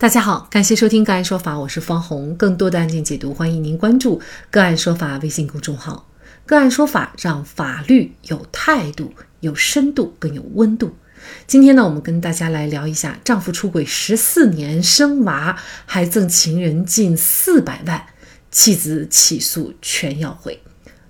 大家好，感谢收听个案说法，我是方红。更多的案件解读，欢迎您关注个案说法微信公众号。个案说法让法律有态度、有深度、更有温度。今天呢，我们跟大家来聊一下：丈夫出轨十四年生娃，还赠情人近四百万，妻子起诉全要回。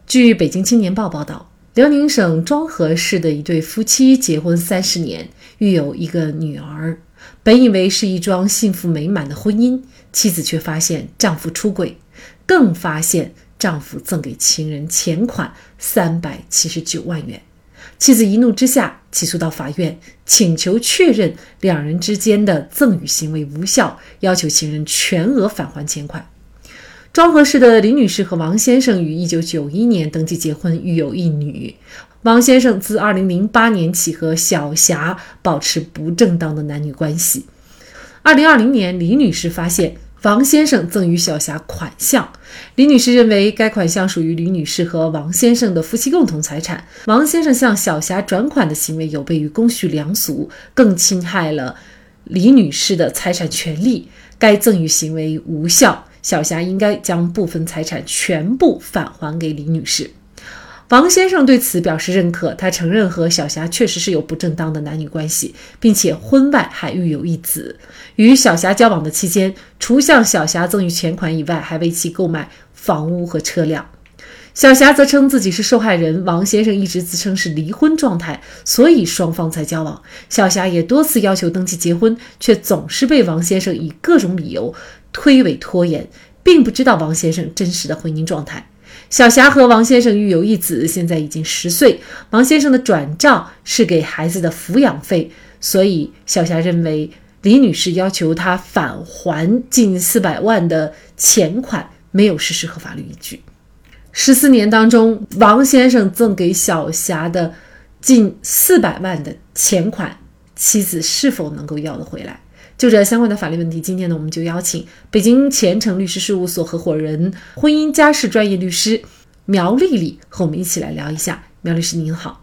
据北京青年报报道，辽宁省庄河市的一对夫妻结婚三十年，育有一个女儿。本以为是一桩幸福美满的婚姻，妻子却发现丈夫出轨，更发现丈夫赠给情人钱款三百七十九万元。妻子一怒之下起诉到法院，请求确认两人之间的赠与行为无效，要求情人全额返还钱款。庄河市的李女士和王先生于一九九一年登记结婚，育有一女。王先生自二零零八年起和小霞保持不正当的男女关系。二零二零年，李女士发现王先生赠与小霞款项，李女士认为该款项属于李女士和王先生的夫妻共同财产。王先生向小霞转款的行为有悖于公序良俗，更侵害了李女士的财产权利，该赠与行为无效，小霞应该将部分财产全部返还给李女士。王先生对此表示认可，他承认和小霞确实是有不正当的男女关系，并且婚外还育有一子。与小霞交往的期间，除向小霞赠与钱款以外，还为其购买房屋和车辆。小霞则称自己是受害人，王先生一直自称是离婚状态，所以双方才交往。小霞也多次要求登记结婚，却总是被王先生以各种理由推诿拖延，并不知道王先生真实的婚姻状态。小霞和王先生育有一子，现在已经十岁。王先生的转账是给孩子的抚养费，所以小霞认为李女士要求她返还近四百万的钱款没有事实和法律依据。十四年当中，王先生赠给小霞的近四百万的钱款，妻子是否能够要得回来？就这相关的法律问题，今天呢，我们就邀请北京前程律师事务所合伙人、婚姻家事专业律师苗丽丽和我们一起来聊一下。苗律师您好，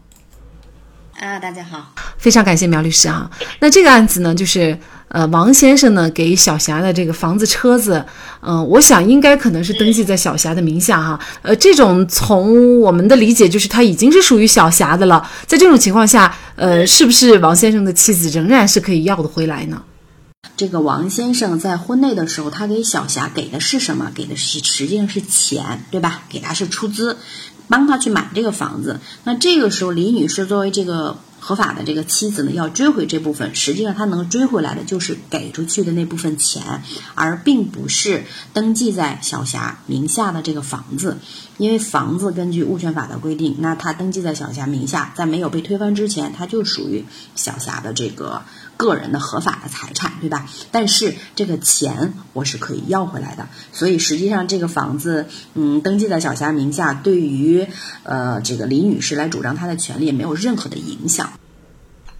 啊，大家好，非常感谢苗律师啊。那这个案子呢，就是呃，王先生呢给小霞的这个房子、车子，嗯，我想应该可能是登记在小霞的名下哈。呃，这种从我们的理解就是他已经是属于小霞的了。在这种情况下，呃，是不是王先生的妻子仍然是可以要得回来呢？这个王先生在婚内的时候，他给小霞给的是什么？给的是实际上是钱，对吧？给他是出资，帮他去买这个房子。那这个时候，李女士作为这个合法的这个妻子呢，要追回这部分。实际上，她能追回来的就是给出去的那部分钱，而并不是登记在小霞名下的这个房子。因为房子根据物权法的规定，那他登记在小霞名下，在没有被推翻之前，他就属于小霞的这个。个人的合法的财产，对吧？但是这个钱我是可以要回来的，所以实际上这个房子，嗯，登记在小霞名下，对于呃这个李女士来主张她的权利也没有任何的影响。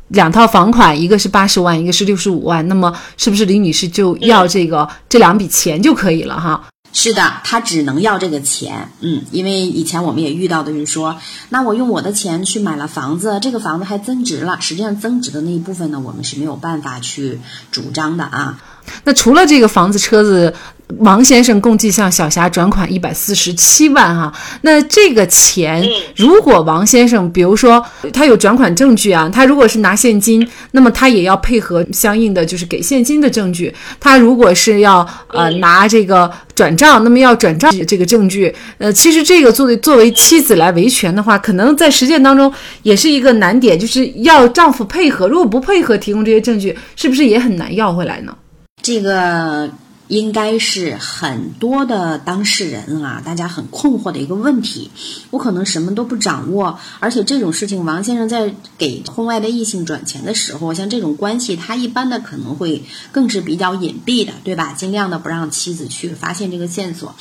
两套房款，一个是八十万，一个是六十五万，那么是不是李女士就要这个这两笔钱就可以了哈？是的，他只能要这个钱，嗯，因为以前我们也遇到的就是说，那我用我的钱去买了房子，这个房子还增值了，实际上增值的那一部分呢，我们是没有办法去主张的啊。那除了这个房子、车子。王先生共计向小霞转款一百四十七万哈，那这个钱，如果王先生，比如说他有转款证据啊，他如果是拿现金，那么他也要配合相应的就是给现金的证据。他如果是要呃拿这个转账，那么要转账这个证据。呃，其实这个作为作为妻子来维权的话，可能在实践当中也是一个难点，就是要丈夫配合，如果不配合提供这些证据，是不是也很难要回来呢？这个。应该是很多的当事人啊，大家很困惑的一个问题。我可能什么都不掌握，而且这种事情，王先生在给婚外的异性转钱的时候，像这种关系，他一般的可能会更是比较隐蔽的，对吧？尽量的不让妻子去发现这个线索。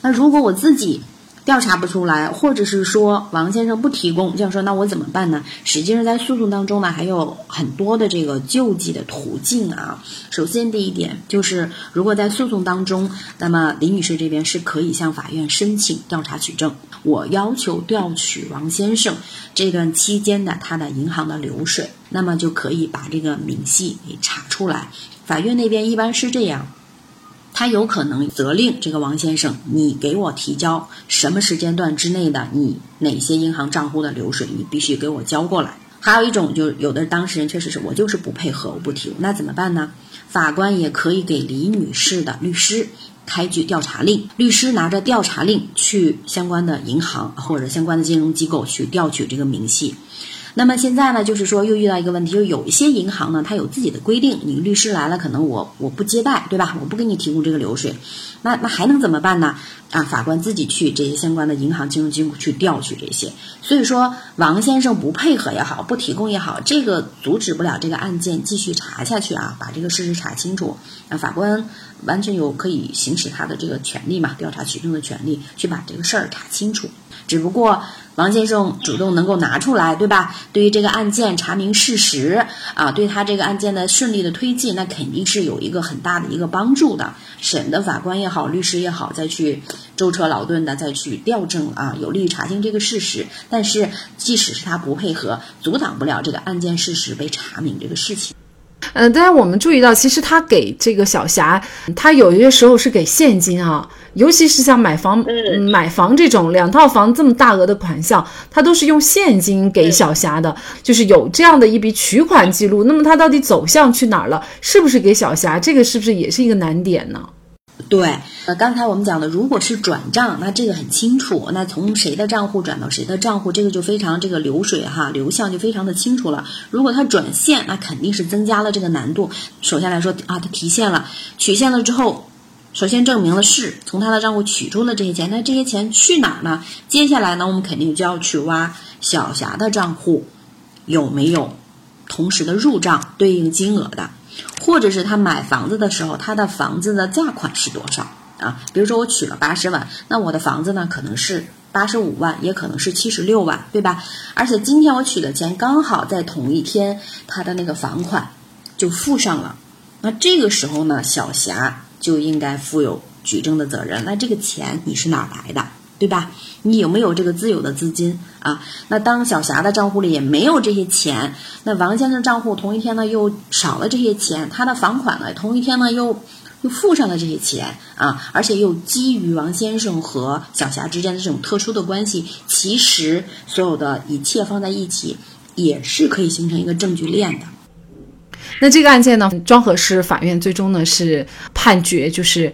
那如果我自己，调查不出来，或者是说王先生不提供，这样说那我怎么办呢？实际上在诉讼当中呢，还有很多的这个救济的途径啊。首先第一点就是，如果在诉讼当中，那么李女士这边是可以向法院申请调查取证，我要求调取王先生这段期间的他的银行的流水，那么就可以把这个明细给查出来。法院那边一般是这样，他有可能责令这个王先生，你给我提交什么时间段之内的你哪些银行账户的流水，你必须给我交过来。还有一种，就有的当事人确实是我就是不配合，我不提，那怎么办呢？法官也可以给李女士的律师开具调查令，律师拿着调查令去相关的银行或者相关的金融机构去调取这个明细。那么现在呢，就是说又遇到一个问题，就有一些银行呢，它有自己的规定，你律师来了，可能我我不接待，对吧？我不给你提供这个流水，那 那还能怎么办呢？啊，法官自己去这些相关的银行、金融机构去调取这些。所以说，王先生不配合也好，不提供也好，这个阻止不了这个案件继续查下去啊，把这个事实查清楚。啊，法官完全有可以行使他的这个权利嘛，调查取证的权利，去把这个事儿查清楚。只不过。王先生主动能够拿出来，对吧？对于这个案件查明事实啊，对他这个案件的顺利的推进，那肯定是有一个很大的一个帮助的。审的法官也好，律师也好，再去舟车劳顿的再去调证啊，有利于查清这个事实。但是，即使是他不配合，阻挡不了这个案件事实被查明这个事情。呃，但是我们注意到，其实他给这个小霞，他有些时候是给现金啊。尤其是像买房、买房这种两套房这么大额的款项，他都是用现金给小霞的，就是有这样的一笔取款记录。那么他到底走向去哪儿了？是不是给小霞？这个是不是也是一个难点呢？对，呃，刚才我们讲的，如果是转账，那这个很清楚，那从谁的账户转到谁的账户，这个就非常这个流水哈流向就非常的清楚了。如果他转现，那肯定是增加了这个难度。首先来说啊，他提现了，取现了之后。首先证明了是从他的账户取出了这些钱，那这些钱去哪儿呢？接下来呢，我们肯定就要去挖小霞的账户有没有同时的入账对应金额的，或者是他买房子的时候，他的房子的价款是多少啊？比如说我取了八十万，那我的房子呢可能是八十五万，也可能是七十六万，对吧？而且今天我取的钱刚好在同一天，他的那个房款就付上了，那这个时候呢，小霞。就应该负有举证的责任。那这个钱你是哪来的，对吧？你有没有这个自有的资金啊？那当小霞的账户里也没有这些钱，那王先生账户同一天呢又少了这些钱，他的房款呢同一天呢又又付上了这些钱啊，而且又基于王先生和小霞之间的这种特殊的关系，其实所有的一切放在一起也是可以形成一个证据链的。那这个案件呢，庄河市法院最终呢是判决，就是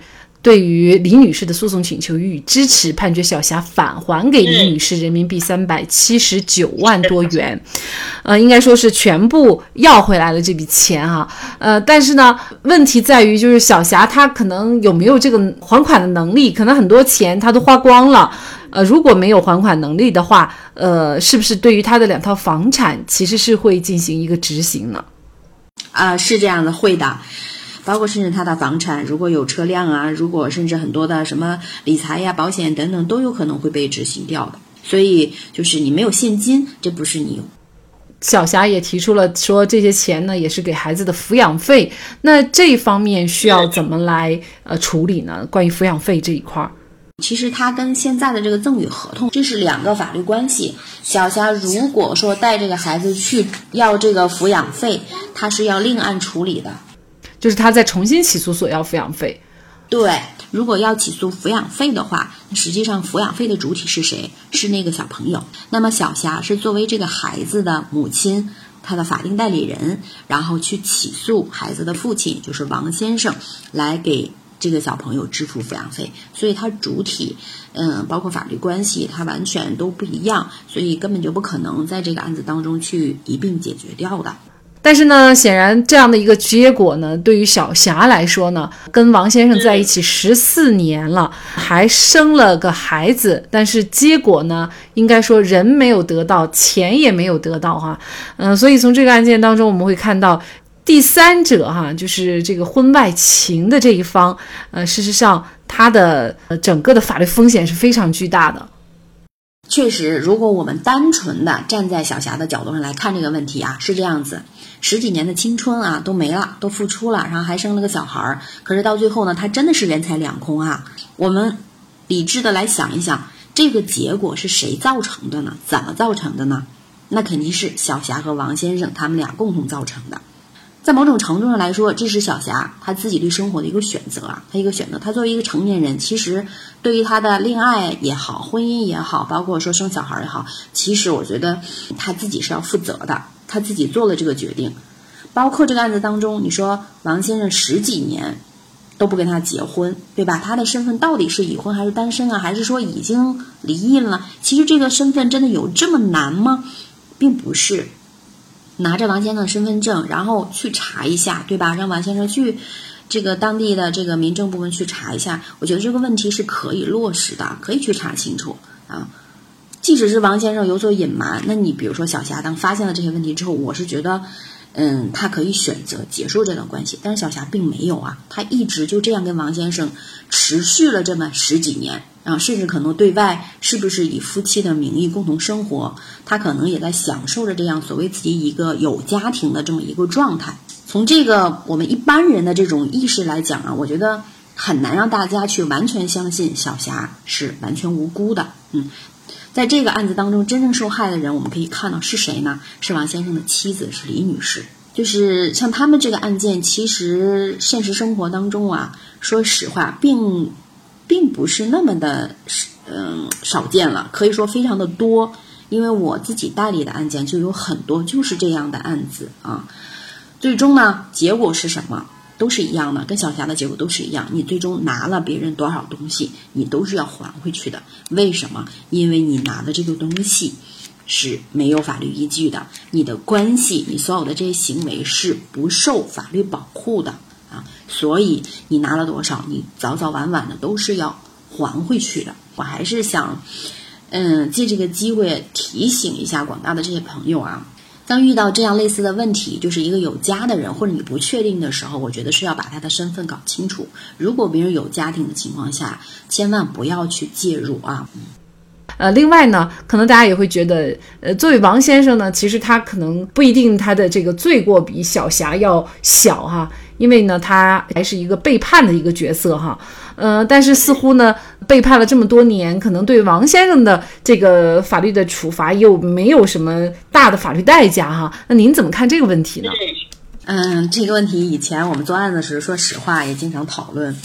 对于李女士的诉讼请求予以支持，判决小霞返还给李女士人民币三百七十九万多元，呃，应该说是全部要回来了这笔钱哈，呃，但是呢，问题在于就是小霞她可能有没有这个还款的能力，可能很多钱她都花光了，呃，如果没有还款能力的话，呃，是不是对于她的两套房产其实是会进行一个执行呢？啊，是这样的，会的，包括甚至他的房产，如果有车辆啊，如果甚至很多的什么理财呀、保险等等，都有可能会被执行掉的。所以就是你没有现金，这不是你。小霞也提出了说，这些钱呢也是给孩子的抚养费，那这方面需要怎么来呃处理呢？关于抚养费这一块儿。其实他跟现在的这个赠与合同，这是两个法律关系。小霞如果说带这个孩子去要这个抚养费，他是要另案处理的，就是他在重新起诉索要抚养费。对，如果要起诉抚养费的话，实际上抚养费的主体是谁？是那个小朋友。那么小霞是作为这个孩子的母亲，他的法定代理人，然后去起诉孩子的父亲，就是王先生，来给。这个小朋友支付抚养费，所以他主体，嗯，包括法律关系，它完全都不一样，所以根本就不可能在这个案子当中去一并解决掉的。但是呢，显然这样的一个结果呢，对于小霞来说呢，跟王先生在一起十四年了，还生了个孩子，但是结果呢，应该说人没有得到，钱也没有得到哈，嗯，所以从这个案件当中，我们会看到。第三者哈，就是这个婚外情的这一方，呃，事实上他的呃整个的法律风险是非常巨大的。确实，如果我们单纯的站在小霞的角度上来看这个问题啊，是这样子，十几年的青春啊都没了，都付出了，然后还生了个小孩儿，可是到最后呢，他真的是人财两空啊。我们理智的来想一想，这个结果是谁造成的呢？怎么造成的呢？那肯定是小霞和王先生他们俩共同造成的。在某种程度上来说，这是小霞她自己对生活的一个选择啊，她一个选择。她作为一个成年人，其实对于她的恋爱也好，婚姻也好，包括说生小孩也好，其实我觉得她自己是要负责的，她自己做了这个决定。包括这个案子当中，你说王先生十几年都不跟她结婚，对吧？他的身份到底是已婚还是单身啊？还是说已经离异了？其实这个身份真的有这么难吗？并不是。拿着王先生的身份证，然后去查一下，对吧？让王先生去这个当地的这个民政部门去查一下。我觉得这个问题是可以落实的，可以去查清楚啊。即使是王先生有所隐瞒，那你比如说小霞当发现了这些问题之后，我是觉得，嗯，他可以选择结束这段关系。但是小霞并没有啊，他一直就这样跟王先生持续了这么十几年。啊，甚至可能对外是不是以夫妻的名义共同生活？他可能也在享受着这样所谓自己一个有家庭的这么一个状态。从这个我们一般人的这种意识来讲啊，我觉得很难让大家去完全相信小霞是完全无辜的。嗯，在这个案子当中，真正受害的人我们可以看到是谁呢？是王先生的妻子，是李女士。就是像他们这个案件，其实现实生活当中啊，说实话并。并不是那么的，嗯，少见了，可以说非常的多。因为我自己代理的案件就有很多就是这样的案子啊。最终呢，结果是什么？都是一样的，跟小霞的结果都是一样。你最终拿了别人多少东西，你都是要还回去的。为什么？因为你拿的这个东西是没有法律依据的，你的关系，你所有的这些行为是不受法律保护的。啊，所以你拿了多少，你早早晚晚的都是要还回去的。我还是想，嗯，借这个机会提醒一下广大的这些朋友啊，当遇到这样类似的问题，就是一个有家的人或者你不确定的时候，我觉得是要把他的身份搞清楚。如果别人有家庭的情况下，千万不要去介入啊。呃，另外呢，可能大家也会觉得，呃，作为王先生呢，其实他可能不一定他的这个罪过比小霞要小哈。因为呢，他还是一个背叛的一个角色哈，呃，但是似乎呢，背叛了这么多年，可能对王先生的这个法律的处罚又没有什么大的法律代价哈。那您怎么看这个问题呢？嗯，这个问题以前我们做案子时，说实话也经常讨论。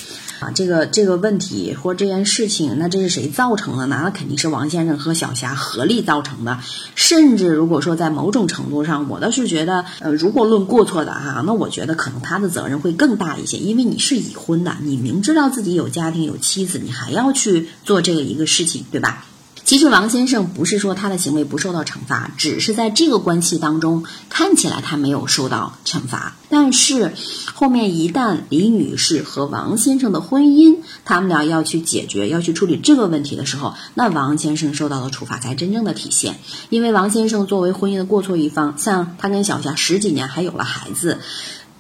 啊，这个这个问题或这件事情，那这是谁造成的呢？那肯定是王先生和小霞合力造成的。甚至如果说在某种程度上，我倒是觉得，呃，如果论过错的哈，那我觉得可能他的责任会更大一些，因为你是已婚的，你明知道自己有家庭有妻子，你还要去做这个一个事情，对吧？其实王先生不是说他的行为不受到惩罚，只是在这个关系当中看起来他没有受到惩罚。但是后面一旦李女士和王先生的婚姻，他们俩要去解决、要去处理这个问题的时候，那王先生受到的处罚才真正的体现。因为王先生作为婚姻的过错一方，像他跟小霞十几年还有了孩子，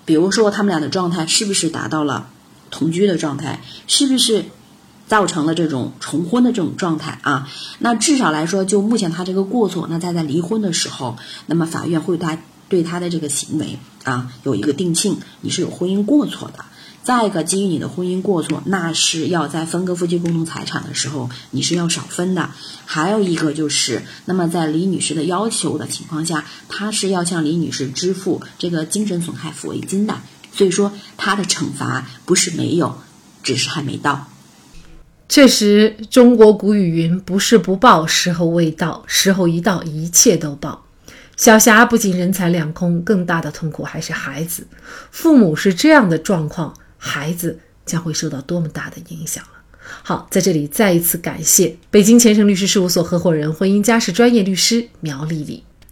比如说他们俩的状态是不是达到了同居的状态？是不是？造成了这种重婚的这种状态啊，那至少来说，就目前他这个过错，那他在离婚的时候，那么法院会他对他的这个行为啊有一个定性，你是有婚姻过错的。再一个，基于你的婚姻过错，那是要在分割夫妻共同财产的时候，你是要少分的。还有一个就是，那么在李女士的要求的情况下，他是要向李女士支付这个精神损害抚慰金的。所以说，他的惩罚不是没有，只是还没到。确实，中国古语云：“不是不报，时候未到；时候一到，一切都报。”小霞不仅人财两空，更大的痛苦还是孩子。父母是这样的状况，孩子将会受到多么大的影响了。好，在这里再一次感谢北京前程律师事务所合伙人、婚姻家事专业律师苗丽丽。